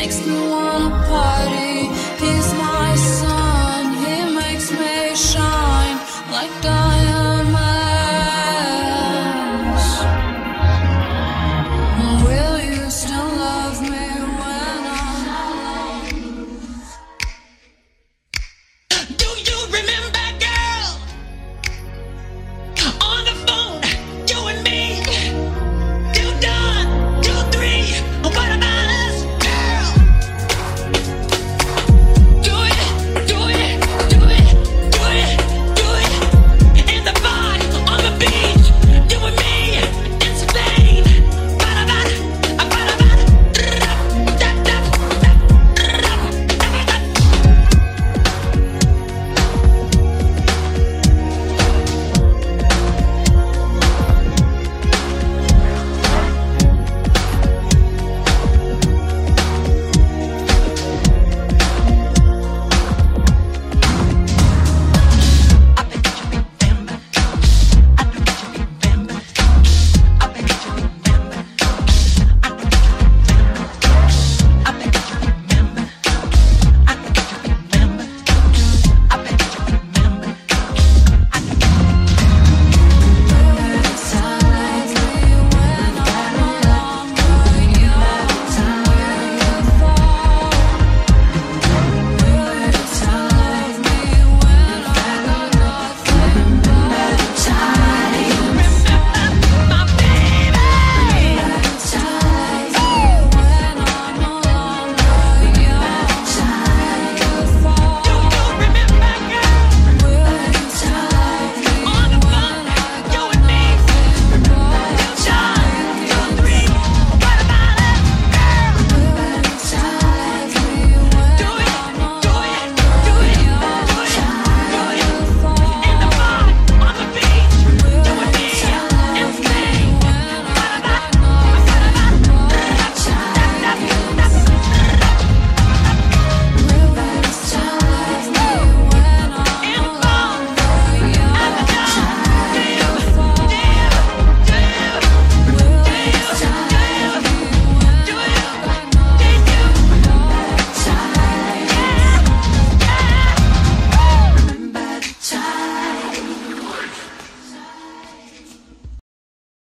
makes me wanna party.